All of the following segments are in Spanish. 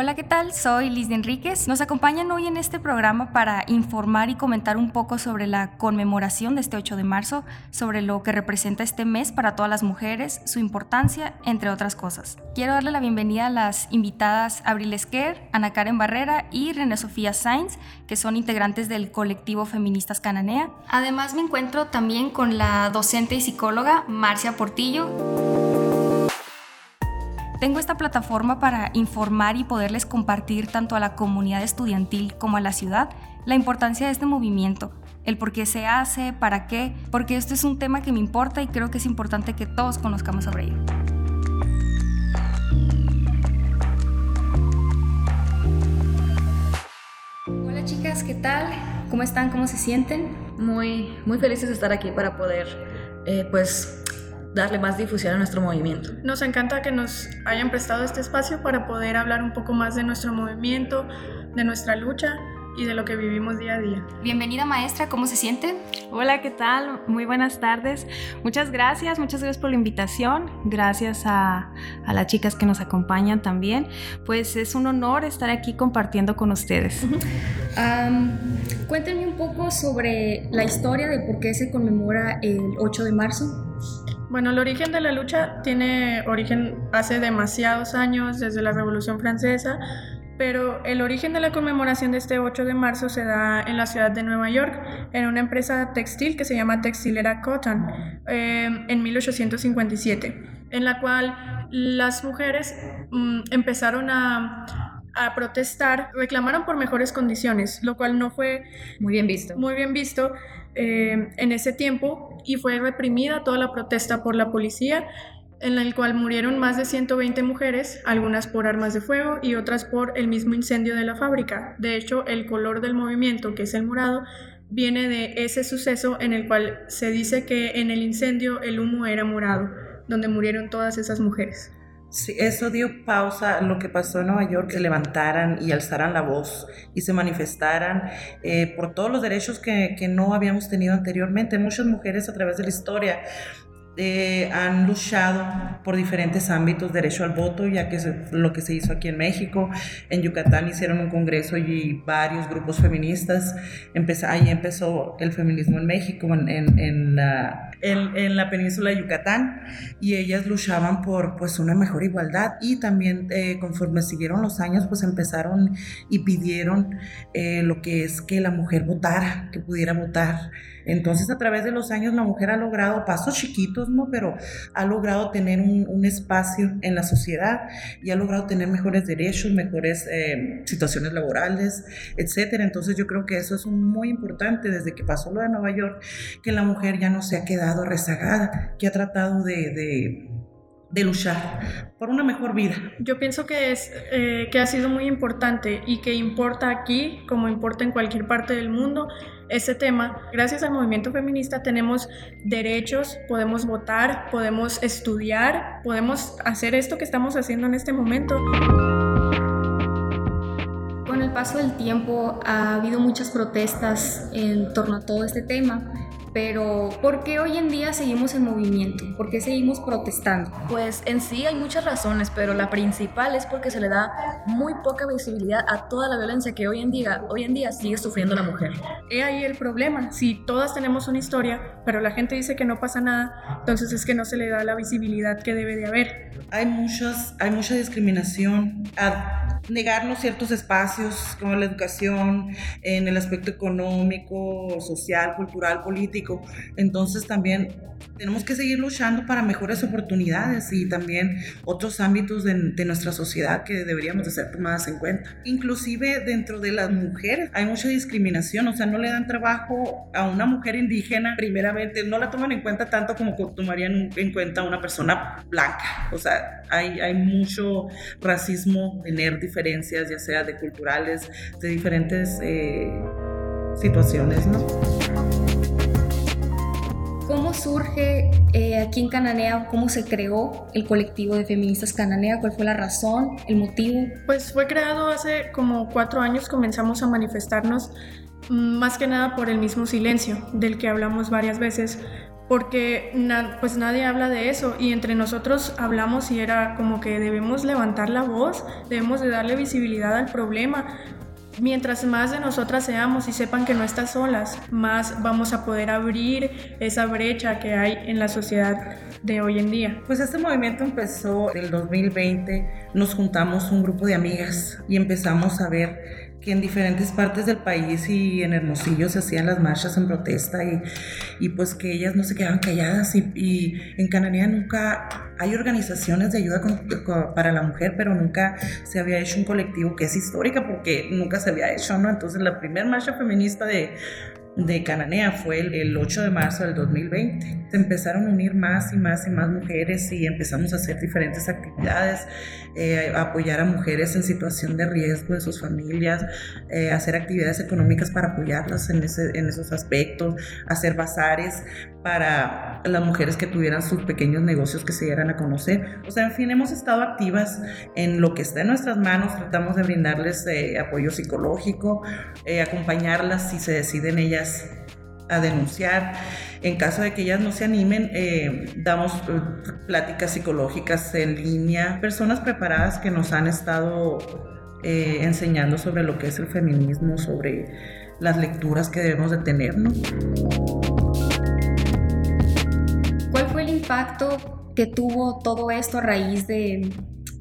Hola, ¿qué tal? Soy Liz de Enríquez. Nos acompañan hoy en este programa para informar y comentar un poco sobre la conmemoración de este 8 de marzo, sobre lo que representa este mes para todas las mujeres, su importancia, entre otras cosas. Quiero darle la bienvenida a las invitadas Abril Esquer, Ana Karen Barrera y René Sofía Sainz, que son integrantes del colectivo Feministas Cananea. Además me encuentro también con la docente y psicóloga Marcia Portillo. Tengo esta plataforma para informar y poderles compartir tanto a la comunidad estudiantil como a la ciudad la importancia de este movimiento, el por qué se hace, para qué, porque esto es un tema que me importa y creo que es importante que todos conozcamos sobre ello. Hola chicas, ¿qué tal? ¿Cómo están? ¿Cómo se sienten? Muy, muy felices de estar aquí para poder, eh, pues, darle más difusión a nuestro movimiento. Nos encanta que nos hayan prestado este espacio para poder hablar un poco más de nuestro movimiento, de nuestra lucha y de lo que vivimos día a día. Bienvenida maestra, ¿cómo se siente? Hola, ¿qué tal? Muy buenas tardes. Muchas gracias, muchas gracias por la invitación. Gracias a, a las chicas que nos acompañan también. Pues es un honor estar aquí compartiendo con ustedes. cuéntenme un poco sobre la historia de por qué se conmemora el 8 de marzo. Bueno, el origen de la lucha tiene origen hace demasiados años, desde la Revolución Francesa, pero el origen de la conmemoración de este 8 de marzo se da en la ciudad de Nueva York, en una empresa textil que se llama Textilera Cotton, eh, en 1857, en la cual las mujeres mm, empezaron a, a protestar, reclamaron por mejores condiciones, lo cual no fue muy bien visto. Muy bien visto eh, en ese tiempo y fue reprimida toda la protesta por la policía, en la cual murieron más de 120 mujeres, algunas por armas de fuego y otras por el mismo incendio de la fábrica. De hecho, el color del movimiento, que es el morado, viene de ese suceso en el cual se dice que en el incendio el humo era morado, donde murieron todas esas mujeres. Sí, eso dio pausa a lo que pasó en Nueva York, que levantaran y alzaran la voz y se manifestaran eh, por todos los derechos que, que, no habíamos tenido anteriormente. Muchas mujeres a través de la historia eh, han luchado por diferentes ámbitos, derecho al voto, ya que es lo que se hizo aquí en México. En Yucatán hicieron un congreso y varios grupos feministas. ahí empezó el feminismo en México, en, en, la, en, la, península de Yucatán, y ellas luchaban por pues, una mejor igualdad. Y también eh, conforme siguieron los años, pues empezaron y pidieron eh, lo que es que la mujer votara, que pudiera votar. Entonces, a través de los años, la mujer ha logrado pasos chiquitos, Pero ha logrado tener un, espacio en la sociedad y ha logrado tener mejores derechos, mejores eh, situaciones laborales, etcétera. Entonces, yo creo que eso es muy importante desde que pasó lo de Nueva York, que la mujer ya no se ha quedado rezagada, que ha tratado de, de luchar por una mejor vida. Yo pienso que, es, eh, que ha sido muy importante y que importa aquí como importa en cualquier parte del mundo ese tema. Gracias al movimiento feminista tenemos derechos, podemos votar, podemos estudiar, podemos hacer esto que estamos haciendo en este momento. Con el paso del tiempo ha habido muchas protestas en torno a todo este tema pero ¿por qué hoy en día seguimos en movimiento? ¿Por qué seguimos protestando? Pues en sí hay muchas razones, pero la principal es porque se le da muy poca visibilidad a toda la violencia que hoy en día, hoy en día sigue sufriendo la mujer. He ahí el problema. Si todas tenemos una historia, pero la gente dice que no pasa nada, entonces es que no se le da la visibilidad que debe de haber. Hay, muchas, hay mucha discriminación. A negarnos ciertos espacios como la educación, en el aspecto económico, social, cultural, político entonces también tenemos que seguir luchando para mejores oportunidades y también otros ámbitos de, nuestra sociedad que deberíamos de ser tomadas en cuenta. Inclusive dentro de las mujeres hay mucha discriminación, o sea, no le dan trabajo a una mujer indígena, primeramente, no la toman en cuenta tanto como tomarían en cuenta a una persona blanca. O sea, hay, hay mucho racismo, tener diferencias, ya sea de culturales, de diferentes eh, situaciones, ¿no? ¿Cómo surge eh, aquí en Cananea, cómo se creó el colectivo de feministas Cananea? ¿Cuál fue la razón, el motivo? Pues fue creado hace como cuatro años, comenzamos a manifestarnos mm, más que nada por el mismo silencio del que hablamos varias veces, porque pues nadie habla de eso y entre nosotros hablamos y era como que debemos levantar la voz, debemos de darle visibilidad al problema. Mientras más de nosotras seamos y sepan que no estás solas, más vamos a poder abrir esa brecha que hay en la sociedad de hoy en día. Pues este movimiento empezó en el 2020, nos juntamos un grupo de amigas y empezamos a ver que en diferentes partes del país y en Hermosillo se hacían las marchas en protesta y, y pues que ellas no se quedaban calladas y, en Cananea nunca hay organizaciones de ayuda para la mujer, pero nunca se había hecho un colectivo que es histórica porque nunca se había hecho, ¿no? Entonces la primera marcha feminista de de Cananea fue el, 8 de marzo del 2020. Se empezaron a unir más y más y más mujeres y empezamos a hacer diferentes actividades, eh, apoyar a mujeres en situación de riesgo de sus familias, eh, hacer actividades económicas para apoyarlas en, en esos aspectos, hacer bazares para las mujeres que tuvieran sus pequeños negocios que se dieran a conocer. O sea, en fin, hemos estado activas en lo que está en nuestras manos, tratamos de brindarles eh, apoyo psicológico, eh, acompañarlas si se deciden ellas a denunciar. En caso de que ellas no se animen, eh, damos pláticas psicológicas en línea, personas preparadas que nos han estado enseñando sobre lo que es el feminismo, sobre las lecturas que debemos de tener, ¿no? impacto que tuvo todo esto a raíz de,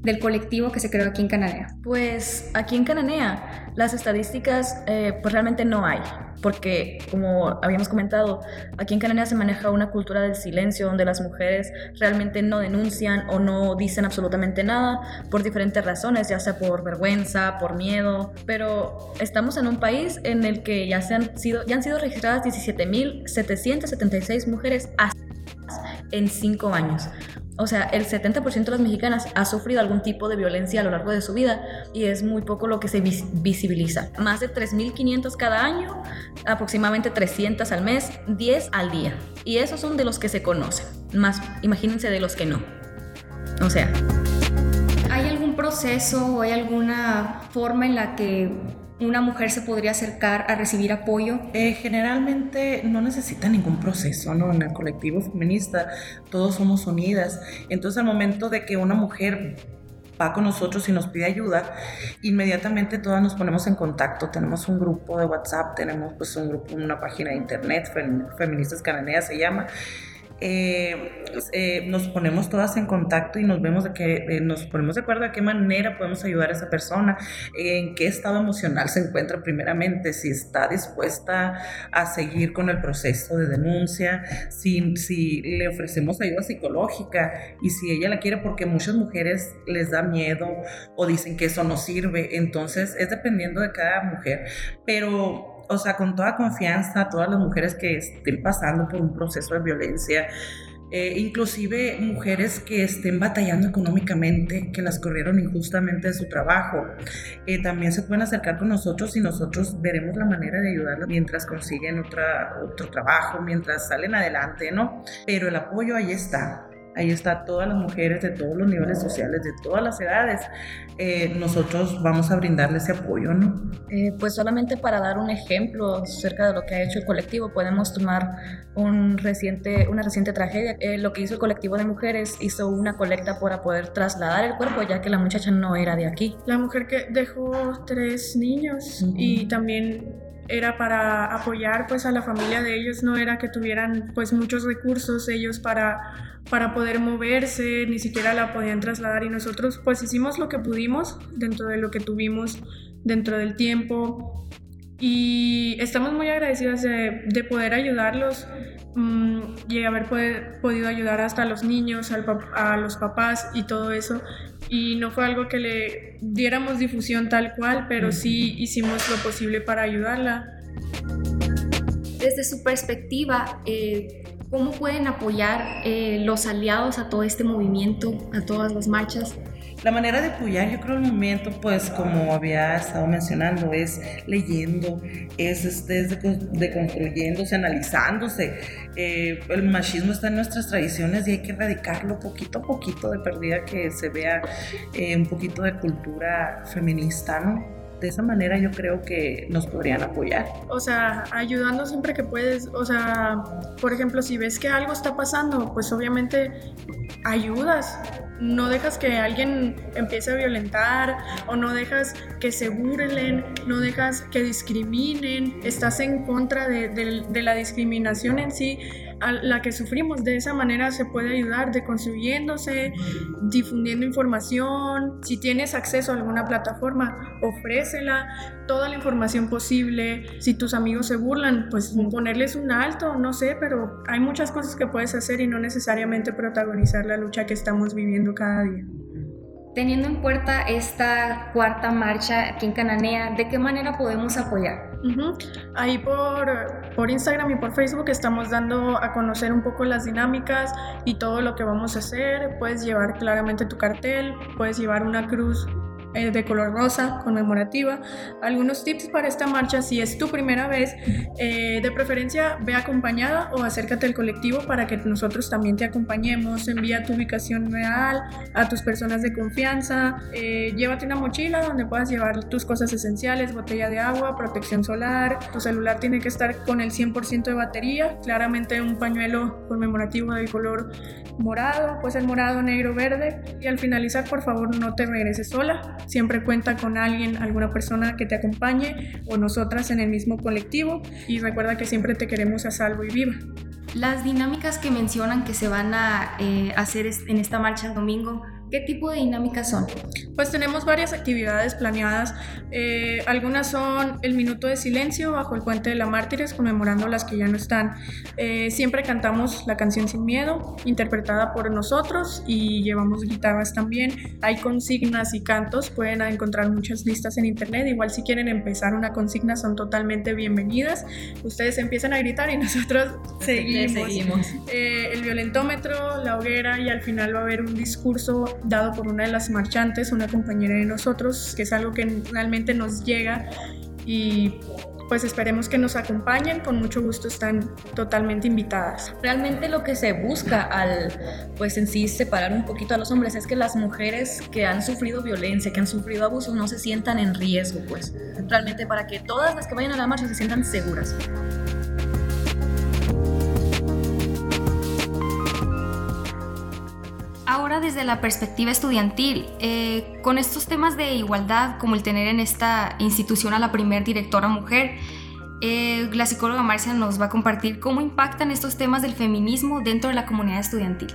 del colectivo que se creó aquí en Cananea? Pues aquí en Cananea las estadísticas eh, pues realmente no hay, porque como habíamos comentado, aquí en Cananea se maneja una cultura del silencio donde las mujeres realmente no denuncian o no dicen absolutamente nada por diferentes razones, ya sea por vergüenza, por miedo, pero estamos en un país en el que ya, se han, sido, ya han sido registradas 17.776 mujeres en cinco años. O sea, el 70% de las mexicanas ha sufrido algún tipo de violencia a lo largo de su vida y es muy poco lo que se visibiliza. Más de 3.500 cada año, aproximadamente 300 al mes, 10 al día. Y esos son de los que se conocen. Más, imagínense de los que no. O sea... ¿Hay algún proceso o hay alguna forma en la que una mujer se podría acercar a recibir apoyo? Eh, generalmente no necesita ningún proceso, ¿no? En el colectivo feminista todos somos unidas. Entonces al momento de que una mujer va con nosotros y nos pide ayuda, inmediatamente todas nos ponemos en contacto. Tenemos un grupo de WhatsApp, tenemos pues un grupo, una página de internet, Feministas Cananeas se llama, eh, eh, nos ponemos todas en contacto y nos vemos de que eh, nos ponemos de acuerdo de qué manera podemos ayudar a esa persona, en qué estado emocional se encuentra primeramente, si está dispuesta a seguir con el proceso de denuncia, si, si le ofrecemos ayuda psicológica y si ella la quiere porque muchas mujeres les da miedo o dicen que eso no sirve, entonces es dependiendo de cada mujer, pero o sea, con toda confianza a todas las mujeres que estén pasando por un proceso de violencia, eh, inclusive mujeres que estén batallando económicamente, que las corrieron injustamente de su trabajo, eh, también se pueden acercar con nosotros y nosotros veremos la manera de ayudarlas mientras consiguen otra, otro trabajo, mientras salen adelante, ¿no? Pero el apoyo ahí está. Ahí está todas las mujeres de todos los niveles sociales, de todas las edades. Eh, nosotros vamos a brindarle ese apoyo, ¿no? Eh, pues solamente para dar un ejemplo acerca de lo que ha hecho el colectivo, podemos tomar un reciente, una reciente tragedia. Eh, lo que hizo el colectivo de mujeres hizo una colecta para poder trasladar el cuerpo, ya que la muchacha no era de aquí. La mujer que dejó tres niños y también era para apoyar pues a la familia de ellos, no era que tuvieran pues muchos recursos ellos para, para poder moverse, ni siquiera la podían trasladar. Y nosotros pues hicimos lo que pudimos dentro de lo que tuvimos dentro del tiempo y estamos muy agradecidos de, de poder ayudarlos mm, y haber podido ayudar hasta a los niños, a los papás y todo eso y no fue algo que le diéramos difusión tal cual, pero sí hicimos lo posible para ayudarla. Desde su perspectiva, eh, ¿cómo pueden apoyar eh, los aliados a todo este movimiento, a todas las marchas? La manera de apoyar, yo creo, el movimiento, pues como había estado mencionando, es leyendo, es, este, es deconstruyéndose, analizándose. Eh, el machismo está en nuestras tradiciones y hay que erradicarlo poquito a poquito, de perdida que se vea eh, un poquito de cultura feminista, ¿no? de esa manera yo creo que nos podrían apoyar. O sea, ayudando siempre que puedes. O sea, por ejemplo, si ves que algo está pasando, pues obviamente ayudas no dejas que alguien empiece a violentar o no dejas que se burlen, no dejas que discriminen, estás en contra de, la discriminación en sí, a la que sufrimos. De esa manera se puede ayudar deconstruyéndose, difundiendo información. Si tienes acceso a alguna plataforma, ofrécela, toda la información posible. Si tus amigos se burlan, pues ponerles un alto, no sé, pero hay muchas cosas que puedes hacer y no necesariamente protagonizar la lucha que estamos viviendo cada día. Teniendo en cuenta esta cuarta marcha aquí en Cananea, ¿de qué manera podemos apoyar? Ahí por, por Instagram y por Facebook estamos dando a conocer un poco las dinámicas y todo lo que vamos a hacer. Puedes llevar claramente tu cartel, puedes llevar una cruz eh, de color rosa conmemorativa. Algunos tips para esta marcha, si es tu primera vez, eh, de preferencia ve acompañada o acércate al colectivo para que nosotros también te acompañemos. Envía tu ubicación real a tus personas de confianza. Eh, llévate una mochila donde puedas llevar tus cosas esenciales, botella de agua, protección solar. Tu celular tiene que estar con el 100% de batería. Claramente un pañuelo conmemorativo del color morado, pues el morado, negro, verde. Y al finalizar, por favor, no te regreses sola Siempre cuenta con alguien, alguna persona que te acompañe o nosotras en el mismo colectivo y recuerda que siempre te queremos a salvo y viva. Las dinámicas que mencionan que se van a eh, hacer en esta marcha el domingo, ¿Qué tipo de dinámicas son? Pues tenemos varias actividades planeadas. Eh, algunas son el minuto de silencio bajo el puente de la Mártires, conmemorando las que ya no están. Eh, siempre cantamos la canción Sin Miedo, interpretada por nosotros, y llevamos guitarras también. Hay consignas y cantos, pueden encontrar muchas listas en internet. Igual si quieren empezar una consigna son totalmente bienvenidas. Ustedes empiezan a gritar y nosotros seguimos. Eh, el violentómetro, la hoguera y al final va a haber un discurso dado por una de las marchantes, una compañera de nosotros, que es algo que realmente nos llega y pues esperemos que nos acompañen, con mucho gusto están totalmente invitadas. Realmente lo que se busca al, pues en sí, separar un poquito a los hombres es que las mujeres que han sufrido violencia, que han sufrido abusos, no se sientan en riesgo, pues realmente para que todas las que vayan a la marcha se sientan seguras. Ahora desde la perspectiva estudiantil, eh, con estos temas de igualdad, como el tener en esta institución a la primer directora mujer, eh, la psicóloga Marcia nos va a compartir cómo impactan estos temas del feminismo dentro de la comunidad estudiantil.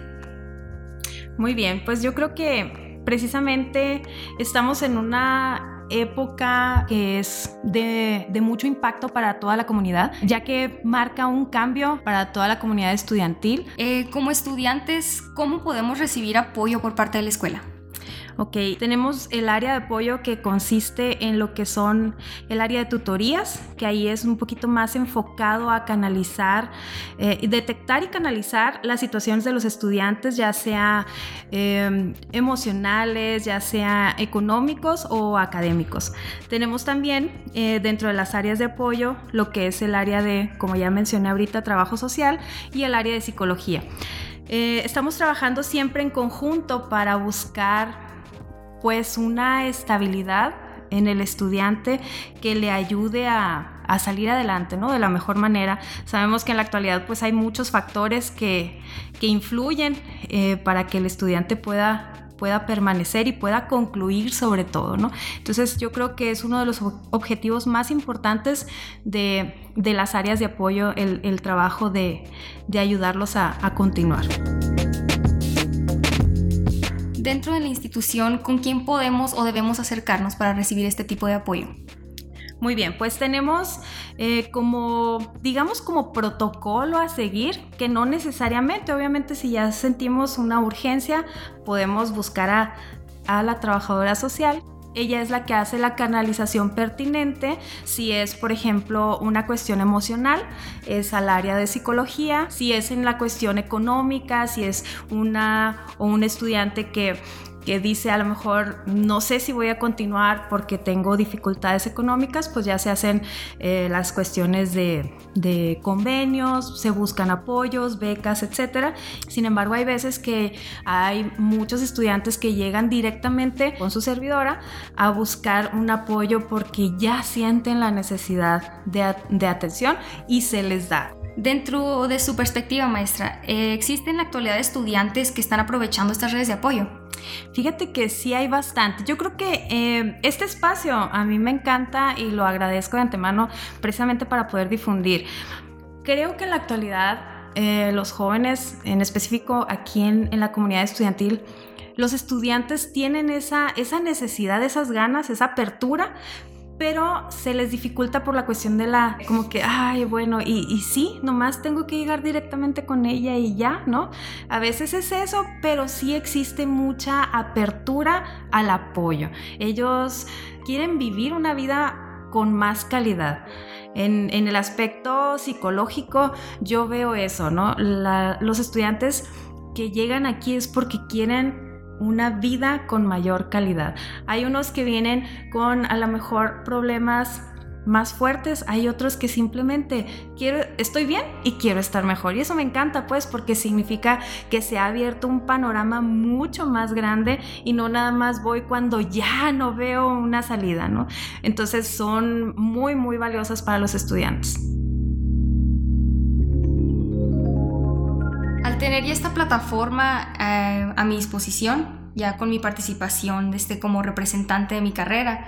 Muy bien, pues yo creo que precisamente estamos en una época que es de, mucho impacto para toda la comunidad, ya que marca un cambio para toda la comunidad estudiantil. Eh, como estudiantes, ¿cómo podemos recibir apoyo por parte de la escuela? Ok, tenemos el área de apoyo que consiste en lo que son el área de tutorías, que ahí es un poquito más enfocado a canalizar, eh, detectar y canalizar las situaciones de los estudiantes, ya sea em, emocionales, ya sea económicos o académicos. Tenemos también eh, dentro de las áreas de apoyo lo que es el área de, como ya mencioné ahorita, trabajo social y el área de psicología. Eh, estamos trabajando siempre en conjunto para buscar pues una estabilidad en el estudiante que le ayude a, salir adelante, ¿no? De la mejor manera. Sabemos que en la actualidad pues hay muchos factores que, influyen eh, para que el estudiante pueda pueda permanecer y pueda concluir sobre todo, ¿no? Entonces yo creo que es uno de los objetivos más importantes de, las áreas de apoyo, el, trabajo de, ayudarlos a continuar dentro de la institución, ¿con quién podemos o debemos acercarnos para recibir este tipo de apoyo? Muy bien, pues tenemos eh, como, digamos, como protocolo a seguir, que no necesariamente, obviamente si ya sentimos una urgencia, podemos buscar a, a la trabajadora social ella es la que hace la canalización pertinente. Si es, por ejemplo, una cuestión emocional, es al área de psicología. Si es en la cuestión económica, si es una o un estudiante que que dice a lo mejor no sé si voy a continuar porque tengo dificultades económicas, pues ya se hacen eh, las cuestiones de, convenios, se buscan apoyos, becas, etc. Sin embargo, hay veces que hay muchos estudiantes que llegan directamente con su servidora a buscar un apoyo porque ya sienten la necesidad de atención y se les da. Dentro de su perspectiva, maestra, eh, ¿existen en la actualidad estudiantes que están aprovechando estas redes de apoyo? Fíjate que sí hay bastante. Yo creo que eh, este espacio a mí me encanta y lo agradezco de antemano precisamente para poder difundir. Creo que en la actualidad eh, los jóvenes, en específico aquí en, en la comunidad estudiantil, los estudiantes tienen esa, esa necesidad, esas ganas, esa apertura pero se les dificulta por la cuestión de la, como que, ay, bueno, y, y, sí, nomás tengo que llegar directamente con ella y ya, ¿no? A veces es eso, pero sí existe mucha apertura al apoyo. Ellos quieren vivir una vida con más calidad. En, el aspecto psicológico, yo veo eso, ¿no? Los estudiantes que llegan aquí es porque quieren una vida con mayor calidad. Hay unos que vienen con a lo mejor problemas más fuertes, hay otros que simplemente quiero estoy bien y quiero estar mejor y eso me encanta pues porque significa que se ha abierto un panorama mucho más grande y no nada más voy cuando ya no veo una salida, ¿no? Entonces son muy muy valiosas para los estudiantes. Al tener esta plataforma eh, a mi disposición, ya con mi participación este, como representante de mi carrera,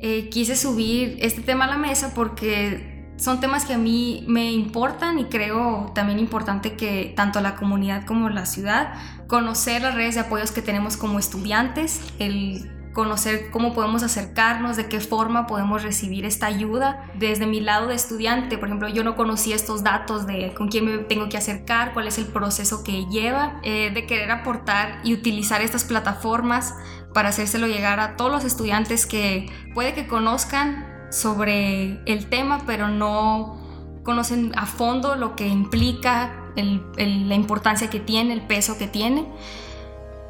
eh, quise subir este tema a la mesa porque son temas que a mí me importan y creo también importante que tanto la comunidad como la ciudad conocer las redes de apoyos que tenemos como estudiantes, conocer cómo podemos acercarnos, de qué forma podemos recibir esta ayuda. Desde mi lado de estudiante, por ejemplo, yo no conocía estos datos de con quién me tengo que acercar, cuál es el proceso que lleva, eh, de querer aportar y utilizar estas plataformas para hacérselo llegar a todos los estudiantes que puede que conozcan sobre el tema, pero no conocen a fondo lo que implica, la importancia que tiene, el peso que tiene.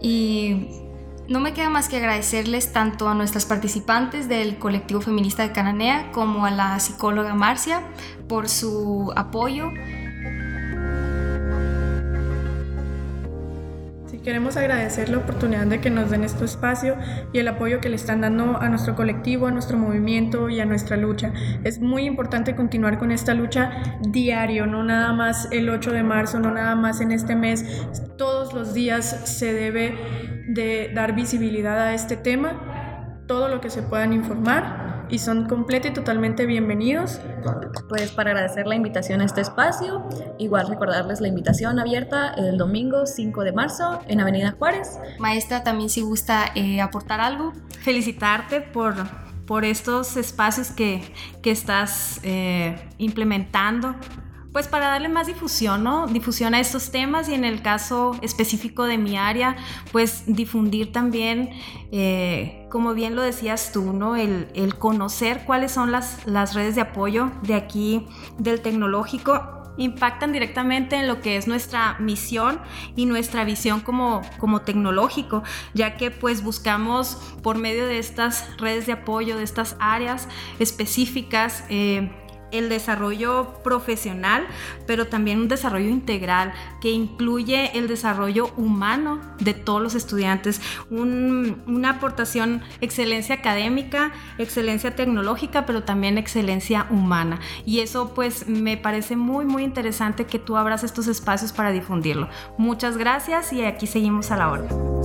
Y no me queda más que agradecerles tanto a nuestras participantes del colectivo feminista de Cananea como a la psicóloga Marcia por su apoyo. queremos agradecer la oportunidad de que nos den este espacio y el apoyo que le están dando a nuestro colectivo, a nuestro movimiento y a nuestra lucha. Es muy importante continuar con esta lucha diario, no nada más el 8 de marzo, no nada más en este mes. Todos los días se debe de dar visibilidad a este tema, todo lo que se puedan informar y son completos y totalmente bienvenidos. Pues para agradecer la invitación a este espacio, igual recordarles la invitación abierta el domingo 5 de marzo en Avenida Juárez. Maestra, también si gusta eh, aportar algo. Felicitarte por, por estos espacios que, que estás eh, implementando pues para darle más difusión, ¿no? Difusión a estos temas y en el caso específico de mi área, pues difundir también, eh, como bien lo decías tú, ¿no? El, conocer cuáles son las, las redes de apoyo de aquí del tecnológico impactan directamente en lo que es nuestra misión y nuestra visión como, como tecnológico, ya que pues buscamos por medio de estas redes de apoyo, de estas áreas específicas, eh, el desarrollo profesional, pero también un desarrollo integral que incluye el desarrollo humano de todos los estudiantes, una aportación, excelencia académica, excelencia tecnológica, pero también excelencia humana. Y eso pues me parece muy, muy interesante que tú abras estos espacios para difundirlo. Muchas gracias y aquí seguimos a la hora.